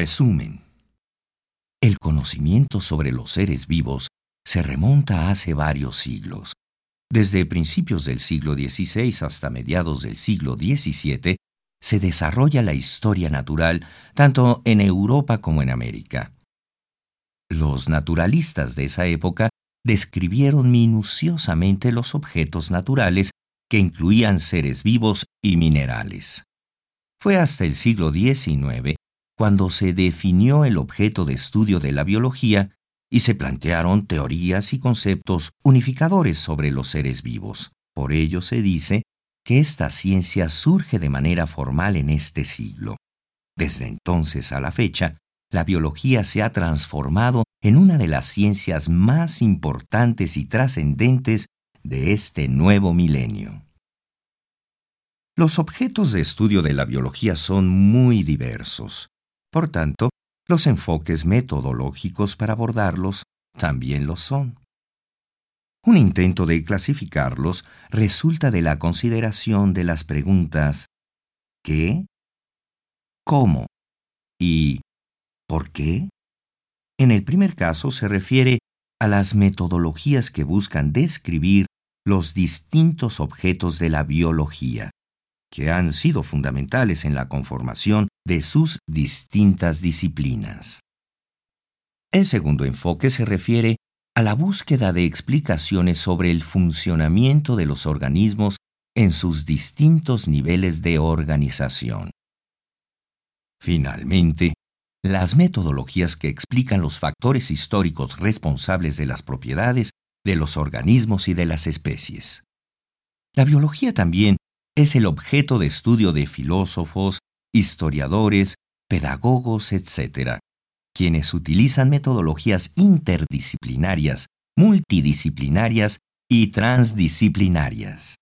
Resumen. El conocimiento sobre los seres vivos se remonta hace varios siglos. Desde principios del siglo XVI hasta mediados del siglo XVII, se desarrolla la historia natural tanto en Europa como en América. Los naturalistas de esa época describieron minuciosamente los objetos naturales que incluían seres vivos y minerales. Fue hasta el siglo XIX cuando se definió el objeto de estudio de la biología y se plantearon teorías y conceptos unificadores sobre los seres vivos. Por ello se dice que esta ciencia surge de manera formal en este siglo. Desde entonces a la fecha, la biología se ha transformado en una de las ciencias más importantes y trascendentes de este nuevo milenio. Los objetos de estudio de la biología son muy diversos. Por tanto, los enfoques metodológicos para abordarlos también lo son. Un intento de clasificarlos resulta de la consideración de las preguntas ¿qué? ¿cómo? y ¿por qué? En el primer caso se refiere a las metodologías que buscan describir los distintos objetos de la biología, que han sido fundamentales en la conformación de sus distintas disciplinas. El segundo enfoque se refiere a la búsqueda de explicaciones sobre el funcionamiento de los organismos en sus distintos niveles de organización. Finalmente, las metodologías que explican los factores históricos responsables de las propiedades de los organismos y de las especies. La biología también es el objeto de estudio de filósofos, historiadores, pedagogos, etc., quienes utilizan metodologías interdisciplinarias, multidisciplinarias y transdisciplinarias.